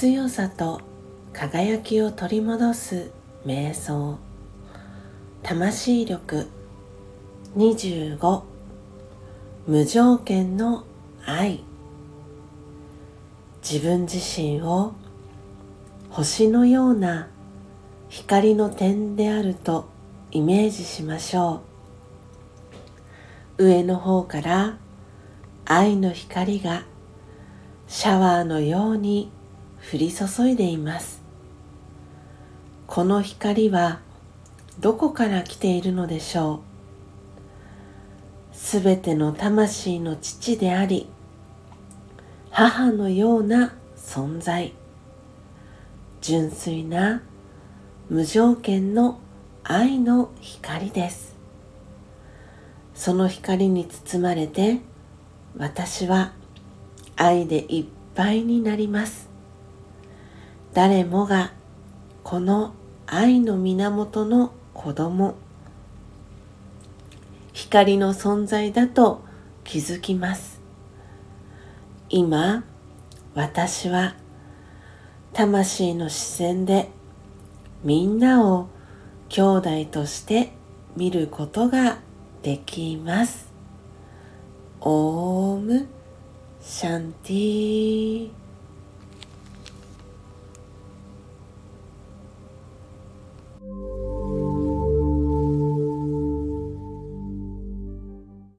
強さと輝きを取り戻す瞑想。魂力。25無条件の愛。自分自身を星のような光の点であるとイメージしましょう。上の方から愛の光がシャワーのように降り注いでいます。この光はどこから来ているのでしょう？すべての魂の父であり母のような存在純粋な無条件の愛の光です。その光に包まれて私は愛でいっぱいになります。誰もがこの愛の源の子供。光の存在だと気づきます。今私は魂の視線でみんなを兄弟として見ることができます。オーム。